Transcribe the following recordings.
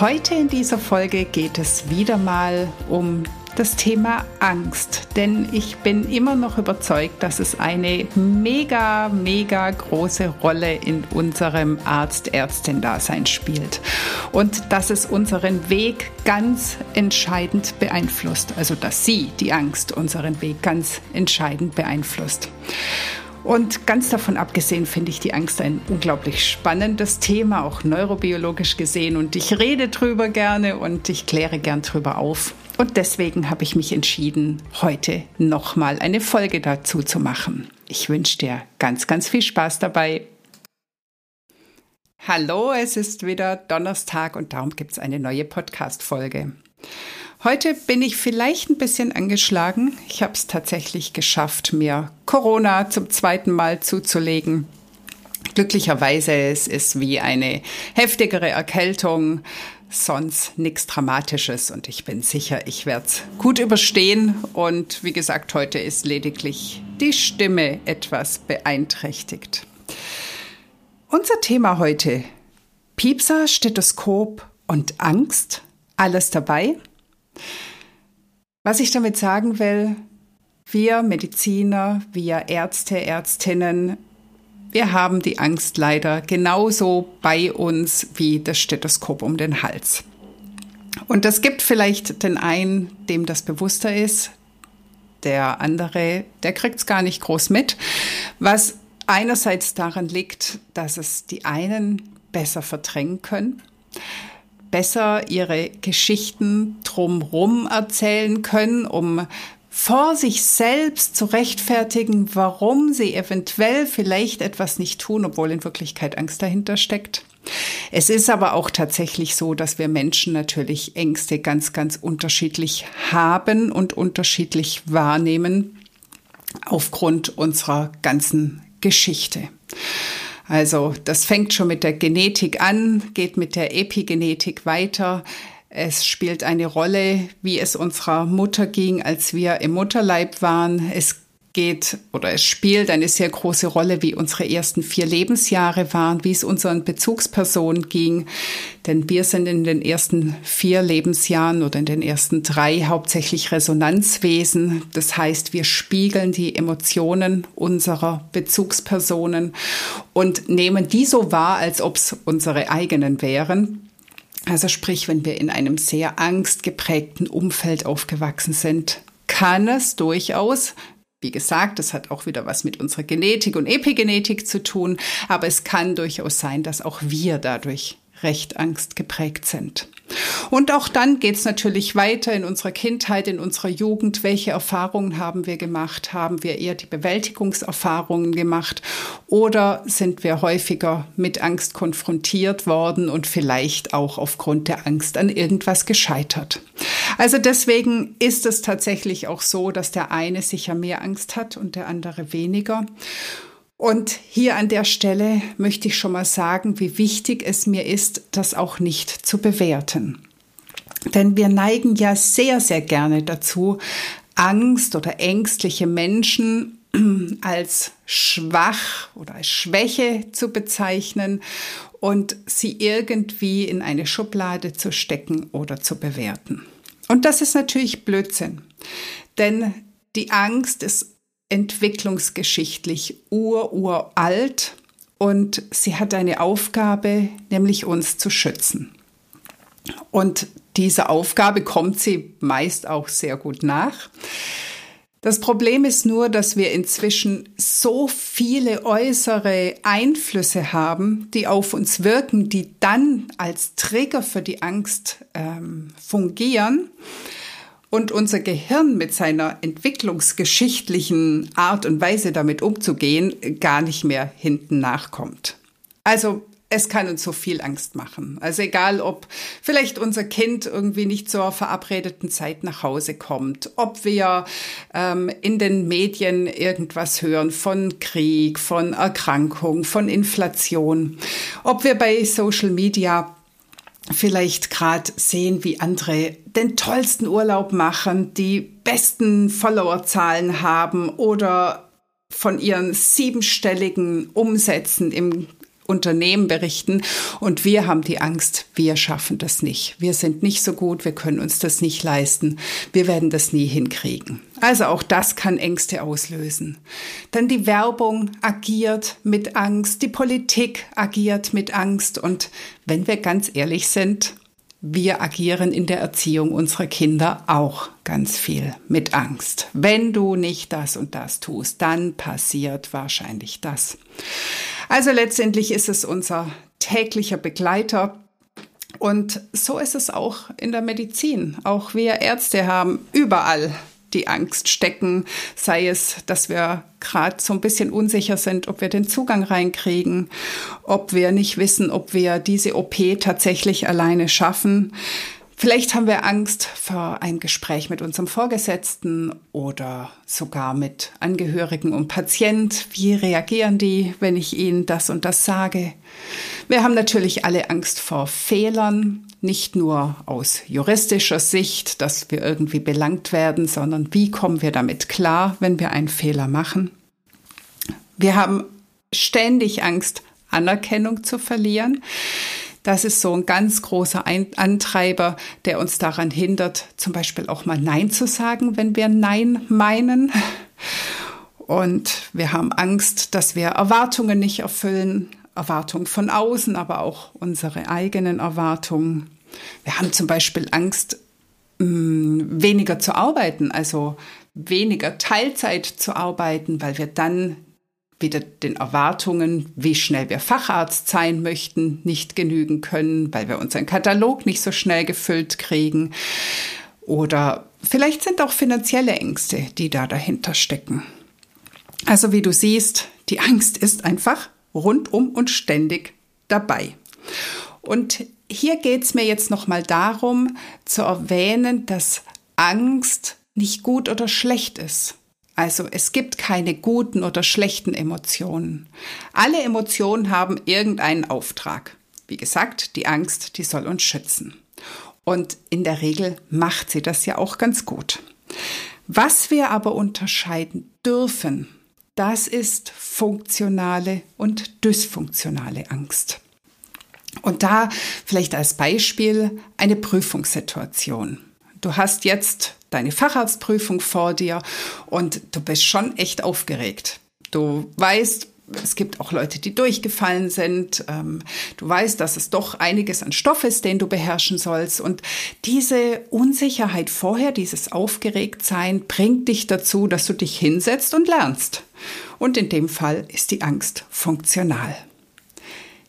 Heute in dieser Folge geht es wieder mal um das Thema Angst, denn ich bin immer noch überzeugt, dass es eine mega, mega große Rolle in unserem Arzt-Ärztin-Dasein spielt. Und dass es unseren Weg ganz entscheidend beeinflusst, also dass sie, die Angst, unseren Weg ganz entscheidend beeinflusst. Und ganz davon abgesehen finde ich die Angst ein unglaublich spannendes Thema, auch neurobiologisch gesehen. Und ich rede drüber gerne und ich kläre gern drüber auf. Und deswegen habe ich mich entschieden, heute nochmal eine Folge dazu zu machen. Ich wünsche dir ganz, ganz viel Spaß dabei. Hallo, es ist wieder Donnerstag und darum gibt es eine neue Podcast-Folge. Heute bin ich vielleicht ein bisschen angeschlagen. Ich habe es tatsächlich geschafft, mir Corona zum zweiten Mal zuzulegen. Glücklicherweise es ist wie eine heftigere Erkältung, sonst nichts Dramatisches und ich bin sicher, ich werde es gut überstehen. Und wie gesagt, heute ist lediglich die Stimme etwas beeinträchtigt. Unser Thema heute: Piepser, Stethoskop und Angst. Alles dabei? Was ich damit sagen will, wir Mediziner, wir Ärzte, Ärztinnen, wir haben die Angst leider genauso bei uns wie das Stethoskop um den Hals. Und es gibt vielleicht den einen, dem das bewusster ist, der andere, der kriegt es gar nicht groß mit, was einerseits daran liegt, dass es die einen besser verdrängen können besser ihre Geschichten drumherum erzählen können, um vor sich selbst zu rechtfertigen, warum sie eventuell vielleicht etwas nicht tun, obwohl in Wirklichkeit Angst dahinter steckt. Es ist aber auch tatsächlich so, dass wir Menschen natürlich Ängste ganz, ganz unterschiedlich haben und unterschiedlich wahrnehmen aufgrund unserer ganzen Geschichte. Also das fängt schon mit der Genetik an, geht mit der Epigenetik weiter. Es spielt eine Rolle, wie es unserer Mutter ging, als wir im Mutterleib waren. Es geht oder es spielt eine sehr große Rolle, wie unsere ersten vier Lebensjahre waren, wie es unseren Bezugspersonen ging. Denn wir sind in den ersten vier Lebensjahren oder in den ersten drei hauptsächlich Resonanzwesen. Das heißt, wir spiegeln die Emotionen unserer Bezugspersonen und nehmen die so wahr, als ob es unsere eigenen wären. Also sprich, wenn wir in einem sehr angstgeprägten Umfeld aufgewachsen sind, kann es durchaus wie gesagt, das hat auch wieder was mit unserer Genetik und Epigenetik zu tun, aber es kann durchaus sein, dass auch wir dadurch recht angstgeprägt sind. Und auch dann geht es natürlich weiter in unserer Kindheit, in unserer Jugend. Welche Erfahrungen haben wir gemacht? Haben wir eher die Bewältigungserfahrungen gemacht oder sind wir häufiger mit Angst konfrontiert worden und vielleicht auch aufgrund der Angst an irgendwas gescheitert? Also deswegen ist es tatsächlich auch so, dass der eine sicher mehr Angst hat und der andere weniger. Und hier an der Stelle möchte ich schon mal sagen, wie wichtig es mir ist, das auch nicht zu bewerten. Denn wir neigen ja sehr, sehr gerne dazu, Angst oder ängstliche Menschen als schwach oder als Schwäche zu bezeichnen und sie irgendwie in eine Schublade zu stecken oder zu bewerten. Und das ist natürlich Blödsinn, denn die Angst ist entwicklungsgeschichtlich ururalt und sie hat eine Aufgabe, nämlich uns zu schützen. Und dieser Aufgabe kommt sie meist auch sehr gut nach. Das Problem ist nur, dass wir inzwischen so viele äußere Einflüsse haben, die auf uns wirken, die dann als Trigger für die Angst ähm, fungieren und unser Gehirn mit seiner entwicklungsgeschichtlichen Art und Weise damit umzugehen gar nicht mehr hinten nachkommt. Also es kann uns so viel Angst machen. Also egal, ob vielleicht unser Kind irgendwie nicht zur verabredeten Zeit nach Hause kommt, ob wir ähm, in den Medien irgendwas hören von Krieg, von Erkrankung, von Inflation, ob wir bei Social Media vielleicht gerade sehen, wie andere den tollsten Urlaub machen, die besten Followerzahlen haben oder von ihren siebenstelligen Umsätzen im Unternehmen berichten und wir haben die Angst, wir schaffen das nicht. Wir sind nicht so gut, wir können uns das nicht leisten, wir werden das nie hinkriegen. Also auch das kann Ängste auslösen. Dann die Werbung agiert mit Angst, die Politik agiert mit Angst und wenn wir ganz ehrlich sind, wir agieren in der Erziehung unserer Kinder auch ganz viel mit Angst. Wenn du nicht das und das tust, dann passiert wahrscheinlich das. Also letztendlich ist es unser täglicher Begleiter. Und so ist es auch in der Medizin. Auch wir Ärzte haben überall die Angst stecken, sei es, dass wir gerade so ein bisschen unsicher sind, ob wir den Zugang reinkriegen, ob wir nicht wissen, ob wir diese OP tatsächlich alleine schaffen. Vielleicht haben wir Angst vor einem Gespräch mit unserem Vorgesetzten oder sogar mit Angehörigen und Patient. Wie reagieren die, wenn ich ihnen das und das sage? Wir haben natürlich alle Angst vor Fehlern, nicht nur aus juristischer Sicht, dass wir irgendwie belangt werden, sondern wie kommen wir damit klar, wenn wir einen Fehler machen? Wir haben ständig Angst, Anerkennung zu verlieren. Das ist so ein ganz großer Antreiber, der uns daran hindert, zum Beispiel auch mal Nein zu sagen, wenn wir Nein meinen. Und wir haben Angst, dass wir Erwartungen nicht erfüllen, Erwartungen von außen, aber auch unsere eigenen Erwartungen. Wir haben zum Beispiel Angst, mm, weniger zu arbeiten, also weniger Teilzeit zu arbeiten, weil wir dann wieder den Erwartungen, wie schnell wir Facharzt sein möchten, nicht genügen können, weil wir unseren Katalog nicht so schnell gefüllt kriegen. Oder vielleicht sind auch finanzielle Ängste, die da dahinter stecken. Also wie du siehst, die Angst ist einfach rundum und ständig dabei. Und hier geht es mir jetzt nochmal darum zu erwähnen, dass Angst nicht gut oder schlecht ist. Also es gibt keine guten oder schlechten Emotionen. Alle Emotionen haben irgendeinen Auftrag. Wie gesagt, die Angst, die soll uns schützen. Und in der Regel macht sie das ja auch ganz gut. Was wir aber unterscheiden dürfen, das ist funktionale und dysfunktionale Angst. Und da vielleicht als Beispiel eine Prüfungssituation. Du hast jetzt deine Facharztprüfung vor dir und du bist schon echt aufgeregt. Du weißt, es gibt auch Leute, die durchgefallen sind. Ähm, du weißt, dass es doch einiges an Stoff ist, den du beherrschen sollst. Und diese Unsicherheit vorher, dieses Aufgeregtsein, bringt dich dazu, dass du dich hinsetzt und lernst. Und in dem Fall ist die Angst funktional.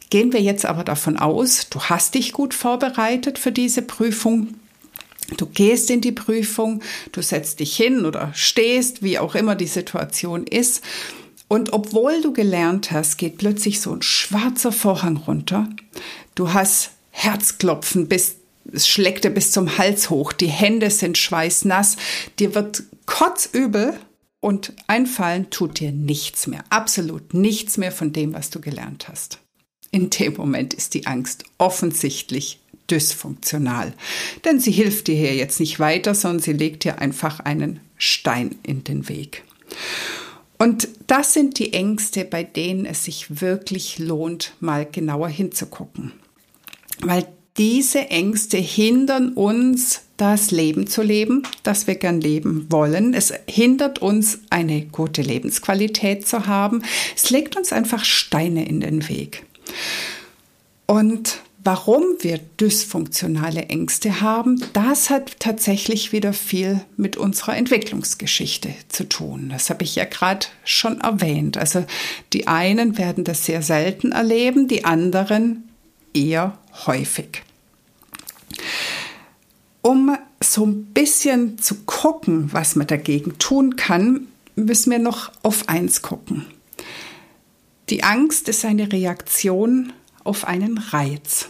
Gehen wir jetzt aber davon aus, du hast dich gut vorbereitet für diese Prüfung. Du gehst in die Prüfung, du setzt dich hin oder stehst, wie auch immer die Situation ist. Und obwohl du gelernt hast, geht plötzlich so ein schwarzer Vorhang runter. Du hast Herzklopfen bis es schlägt dir bis zum Hals hoch, die Hände sind schweißnass, dir wird kotzübel und einfallen tut dir nichts mehr, absolut nichts mehr von dem, was du gelernt hast. In dem Moment ist die Angst offensichtlich dysfunktional. Denn sie hilft dir hier jetzt nicht weiter, sondern sie legt dir einfach einen Stein in den Weg. Und das sind die Ängste, bei denen es sich wirklich lohnt, mal genauer hinzugucken. Weil diese Ängste hindern uns, das Leben zu leben, das wir gern leben wollen. Es hindert uns, eine gute Lebensqualität zu haben. Es legt uns einfach Steine in den Weg. Und Warum wir dysfunktionale Ängste haben, das hat tatsächlich wieder viel mit unserer Entwicklungsgeschichte zu tun. Das habe ich ja gerade schon erwähnt. Also die einen werden das sehr selten erleben, die anderen eher häufig. Um so ein bisschen zu gucken, was man dagegen tun kann, müssen wir noch auf eins gucken. Die Angst ist eine Reaktion auf einen Reiz.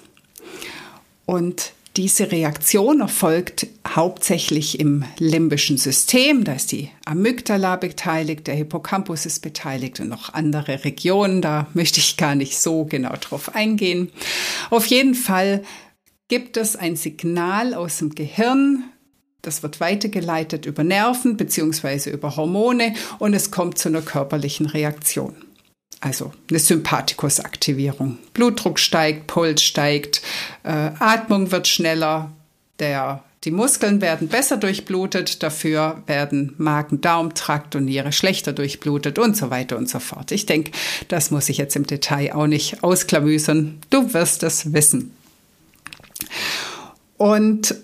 Und diese Reaktion erfolgt hauptsächlich im limbischen System. Da ist die Amygdala beteiligt, der Hippocampus ist beteiligt und noch andere Regionen. Da möchte ich gar nicht so genau drauf eingehen. Auf jeden Fall gibt es ein Signal aus dem Gehirn. Das wird weitergeleitet über Nerven beziehungsweise über Hormone und es kommt zu einer körperlichen Reaktion also eine Sympathikusaktivierung. Blutdruck steigt, Puls steigt, äh, Atmung wird schneller, der, die Muskeln werden besser durchblutet, dafür werden Magen, Darm, Trakt und Niere schlechter durchblutet und so weiter und so fort. Ich denke, das muss ich jetzt im Detail auch nicht ausklamüsern. Du wirst es wissen. Und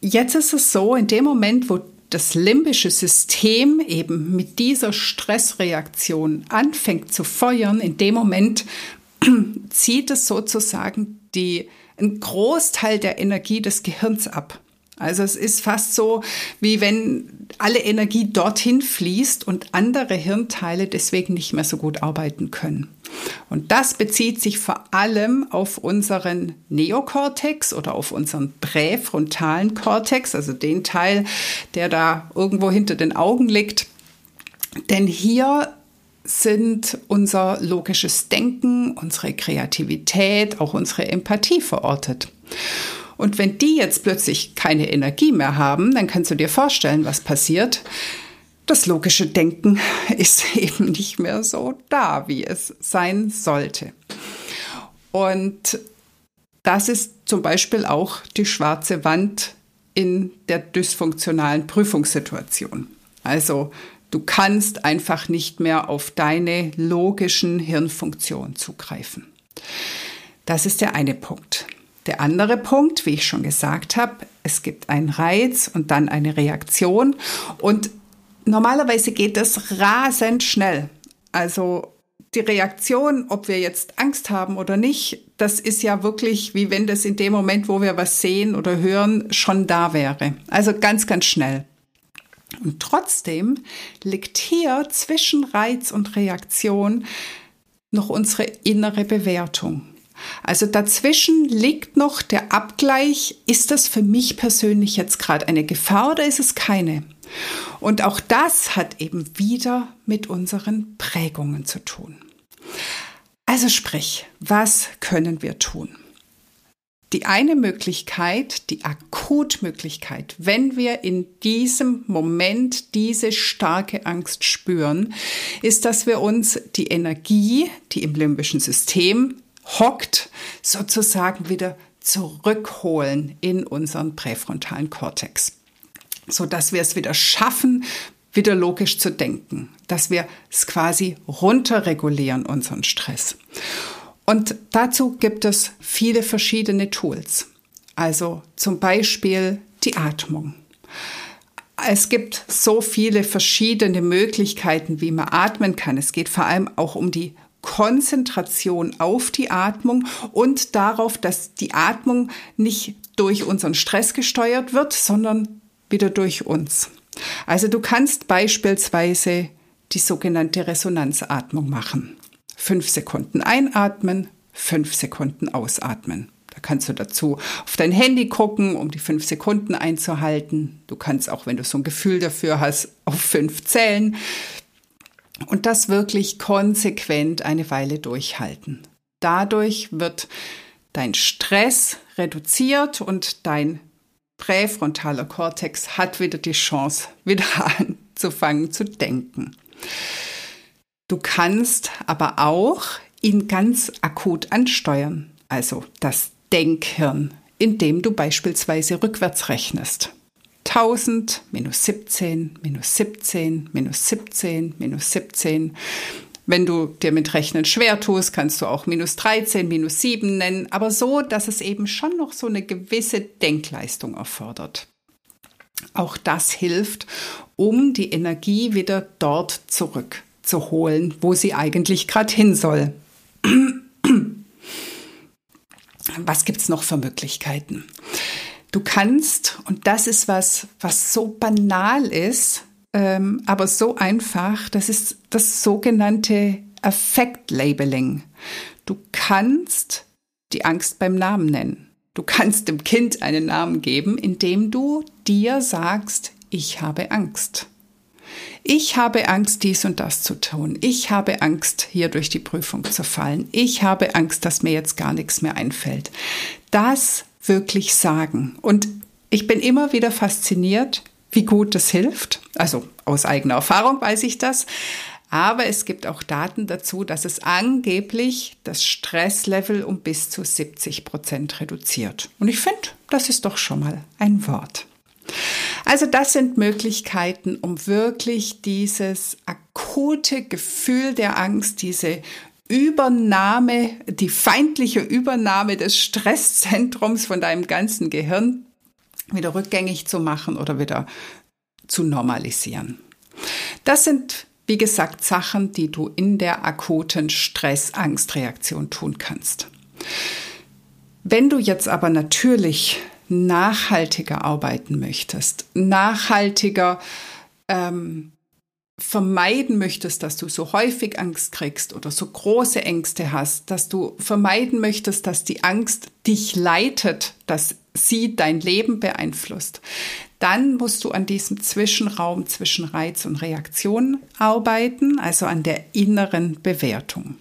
jetzt ist es so, in dem Moment, wo das limbische System eben mit dieser Stressreaktion anfängt zu feuern, in dem Moment zieht es sozusagen die, einen Großteil der Energie des Gehirns ab. Also es ist fast so, wie wenn alle Energie dorthin fließt und andere Hirnteile deswegen nicht mehr so gut arbeiten können. Und das bezieht sich vor allem auf unseren Neokortex oder auf unseren präfrontalen Kortex, also den Teil, der da irgendwo hinter den Augen liegt. Denn hier sind unser logisches Denken, unsere Kreativität, auch unsere Empathie verortet. Und wenn die jetzt plötzlich keine Energie mehr haben, dann kannst du dir vorstellen, was passiert. Das logische Denken ist eben nicht mehr so da, wie es sein sollte. Und das ist zum Beispiel auch die schwarze Wand in der dysfunktionalen Prüfungssituation. Also du kannst einfach nicht mehr auf deine logischen Hirnfunktionen zugreifen. Das ist der eine Punkt. Der andere Punkt, wie ich schon gesagt habe, es gibt einen Reiz und dann eine Reaktion und normalerweise geht das rasend schnell. Also die Reaktion, ob wir jetzt Angst haben oder nicht, das ist ja wirklich wie wenn das in dem Moment, wo wir was sehen oder hören, schon da wäre. Also ganz, ganz schnell. Und trotzdem liegt hier zwischen Reiz und Reaktion noch unsere innere Bewertung. Also dazwischen liegt noch der Abgleich, ist das für mich persönlich jetzt gerade eine Gefahr oder ist es keine? Und auch das hat eben wieder mit unseren Prägungen zu tun. Also sprich, was können wir tun? Die eine Möglichkeit, die Akutmöglichkeit, wenn wir in diesem Moment diese starke Angst spüren, ist, dass wir uns die Energie, die im limbischen System hockt, sozusagen wieder zurückholen in unseren präfrontalen Kortex, so dass wir es wieder schaffen, wieder logisch zu denken, dass wir es quasi runterregulieren, unseren Stress. Und dazu gibt es viele verschiedene Tools. Also zum Beispiel die Atmung. Es gibt so viele verschiedene Möglichkeiten, wie man atmen kann. Es geht vor allem auch um die Konzentration auf die Atmung und darauf, dass die Atmung nicht durch unseren Stress gesteuert wird, sondern wieder durch uns. Also du kannst beispielsweise die sogenannte Resonanzatmung machen. Fünf Sekunden einatmen, fünf Sekunden ausatmen. Da kannst du dazu auf dein Handy gucken, um die fünf Sekunden einzuhalten. Du kannst auch, wenn du so ein Gefühl dafür hast, auf fünf zählen. Und das wirklich konsequent eine Weile durchhalten. Dadurch wird dein Stress reduziert und dein präfrontaler Kortex hat wieder die Chance, wieder anzufangen zu denken. Du kannst aber auch ihn ganz akut ansteuern, also das Denkhirn, indem du beispielsweise rückwärts rechnest. 1000, minus 17, minus 17, minus 17, minus 17. Wenn du dir mit Rechnen schwer tust, kannst du auch minus 13, minus 7 nennen, aber so, dass es eben schon noch so eine gewisse Denkleistung erfordert. Auch das hilft, um die Energie wieder dort zurückzuholen, wo sie eigentlich gerade hin soll. Was gibt es noch für Möglichkeiten? Du kannst, und das ist was, was so banal ist, ähm, aber so einfach, das ist das sogenannte Affect-Labeling. Du kannst die Angst beim Namen nennen. Du kannst dem Kind einen Namen geben, indem du dir sagst, ich habe Angst. Ich habe Angst, dies und das zu tun. Ich habe Angst, hier durch die Prüfung zu fallen. Ich habe Angst, dass mir jetzt gar nichts mehr einfällt. Das wirklich sagen. Und ich bin immer wieder fasziniert, wie gut das hilft. Also aus eigener Erfahrung weiß ich das. Aber es gibt auch Daten dazu, dass es angeblich das Stresslevel um bis zu 70 Prozent reduziert. Und ich finde, das ist doch schon mal ein Wort. Also das sind Möglichkeiten, um wirklich dieses akute Gefühl der Angst, diese Übernahme, die feindliche Übernahme des Stresszentrums von deinem ganzen Gehirn wieder rückgängig zu machen oder wieder zu normalisieren. Das sind, wie gesagt, Sachen, die du in der akuten Stress-Angst-Reaktion tun kannst. Wenn du jetzt aber natürlich nachhaltiger arbeiten möchtest, nachhaltiger ähm, vermeiden möchtest, dass du so häufig Angst kriegst oder so große Ängste hast, dass du vermeiden möchtest, dass die Angst dich leitet, dass sie dein Leben beeinflusst, dann musst du an diesem Zwischenraum zwischen Reiz und Reaktion arbeiten, also an der inneren Bewertung.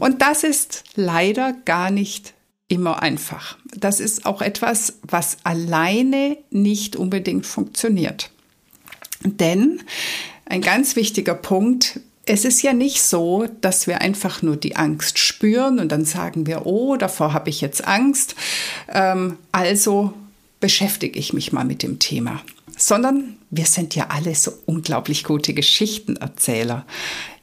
Und das ist leider gar nicht immer einfach. Das ist auch etwas, was alleine nicht unbedingt funktioniert. Denn ein ganz wichtiger Punkt, es ist ja nicht so, dass wir einfach nur die Angst spüren und dann sagen wir, oh, davor habe ich jetzt Angst, ähm, also beschäftige ich mich mal mit dem Thema. Sondern wir sind ja alle so unglaublich gute Geschichtenerzähler.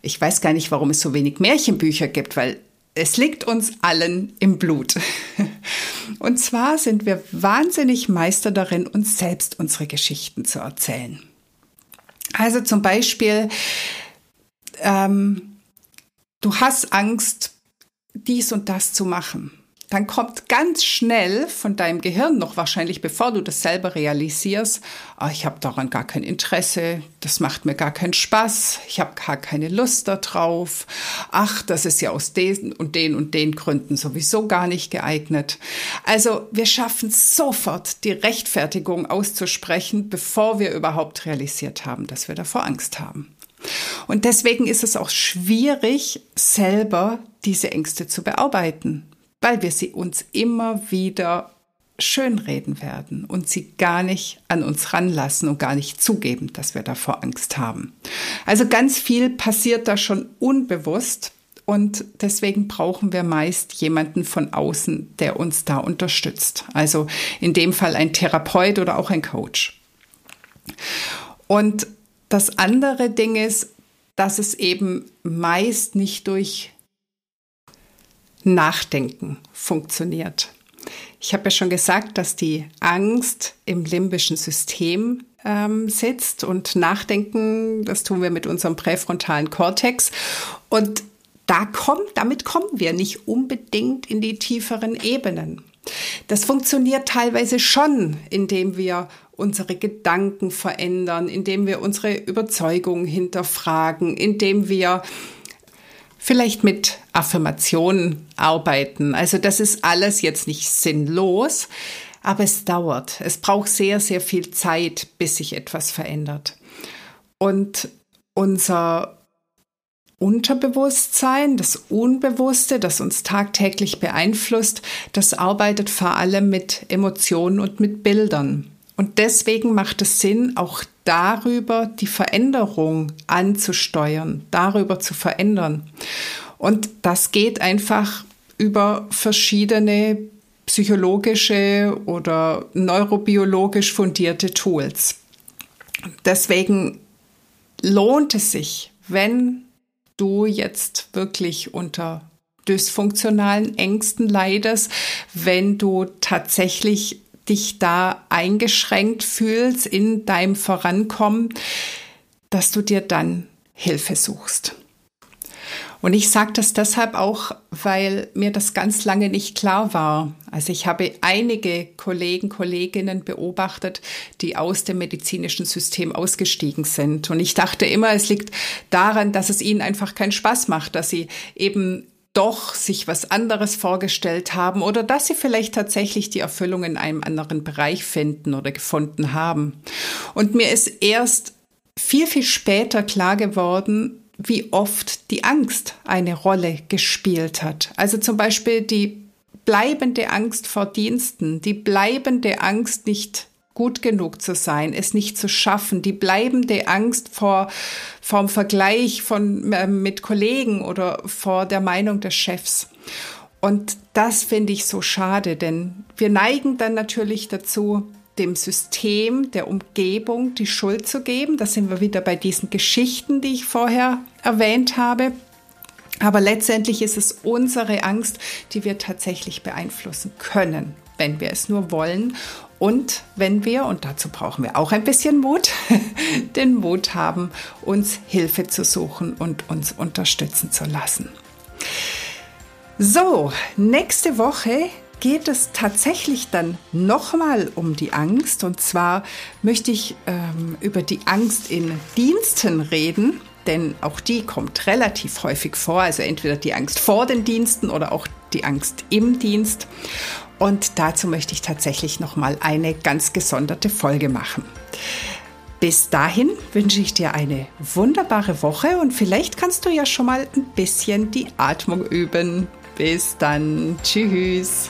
Ich weiß gar nicht, warum es so wenig Märchenbücher gibt, weil es liegt uns allen im Blut. Und zwar sind wir wahnsinnig Meister darin, uns selbst unsere Geschichten zu erzählen. Also zum Beispiel, ähm, du hast Angst, dies und das zu machen dann kommt ganz schnell von deinem Gehirn noch wahrscheinlich, bevor du das selber realisierst, oh, ich habe daran gar kein Interesse, das macht mir gar keinen Spaß, ich habe gar keine Lust darauf, ach, das ist ja aus den und den und den Gründen sowieso gar nicht geeignet. Also wir schaffen sofort die Rechtfertigung auszusprechen, bevor wir überhaupt realisiert haben, dass wir davor Angst haben. Und deswegen ist es auch schwierig, selber diese Ängste zu bearbeiten weil wir sie uns immer wieder schönreden werden und sie gar nicht an uns ranlassen und gar nicht zugeben, dass wir davor Angst haben. Also ganz viel passiert da schon unbewusst und deswegen brauchen wir meist jemanden von außen, der uns da unterstützt. Also in dem Fall ein Therapeut oder auch ein Coach. Und das andere Ding ist, dass es eben meist nicht durch Nachdenken funktioniert. Ich habe ja schon gesagt, dass die Angst im limbischen System ähm, sitzt und Nachdenken, das tun wir mit unserem präfrontalen Kortex. Und da kommt, damit kommen wir nicht unbedingt in die tieferen Ebenen. Das funktioniert teilweise schon, indem wir unsere Gedanken verändern, indem wir unsere Überzeugungen hinterfragen, indem wir vielleicht mit Affirmationen arbeiten. Also das ist alles jetzt nicht sinnlos, aber es dauert. Es braucht sehr, sehr viel Zeit, bis sich etwas verändert. Und unser Unterbewusstsein, das Unbewusste, das uns tagtäglich beeinflusst, das arbeitet vor allem mit Emotionen und mit Bildern. Und deswegen macht es Sinn, auch darüber die Veränderung anzusteuern, darüber zu verändern. Und das geht einfach über verschiedene psychologische oder neurobiologisch fundierte Tools. Deswegen lohnt es sich, wenn du jetzt wirklich unter dysfunktionalen Ängsten leidest, wenn du tatsächlich dich da eingeschränkt fühlst in deinem Vorankommen, dass du dir dann Hilfe suchst. Und ich sage das deshalb auch, weil mir das ganz lange nicht klar war. Also ich habe einige Kollegen, Kolleginnen beobachtet, die aus dem medizinischen System ausgestiegen sind. Und ich dachte immer, es liegt daran, dass es ihnen einfach keinen Spaß macht, dass sie eben doch sich was anderes vorgestellt haben oder dass sie vielleicht tatsächlich die Erfüllung in einem anderen Bereich finden oder gefunden haben. Und mir ist erst viel, viel später klar geworden, wie oft die Angst eine Rolle gespielt hat. Also zum Beispiel die bleibende Angst vor Diensten, die bleibende Angst, nicht gut genug zu sein, es nicht zu schaffen, die bleibende Angst vor vom Vergleich von äh, mit Kollegen oder vor der Meinung des Chefs. Und das finde ich so schade, denn wir neigen dann natürlich dazu, dem System, der Umgebung die Schuld zu geben. Da sind wir wieder bei diesen Geschichten, die ich vorher erwähnt habe. Aber letztendlich ist es unsere Angst, die wir tatsächlich beeinflussen können, wenn wir es nur wollen. Und wenn wir, und dazu brauchen wir auch ein bisschen Mut, den Mut haben, uns Hilfe zu suchen und uns unterstützen zu lassen. So, nächste Woche geht es tatsächlich dann nochmal um die Angst. Und zwar möchte ich ähm, über die Angst in Diensten reden, denn auch die kommt relativ häufig vor. Also entweder die Angst vor den Diensten oder auch die Angst im Dienst. Und dazu möchte ich tatsächlich nochmal eine ganz gesonderte Folge machen. Bis dahin wünsche ich dir eine wunderbare Woche und vielleicht kannst du ja schon mal ein bisschen die Atmung üben. Bis dann. Tschüss.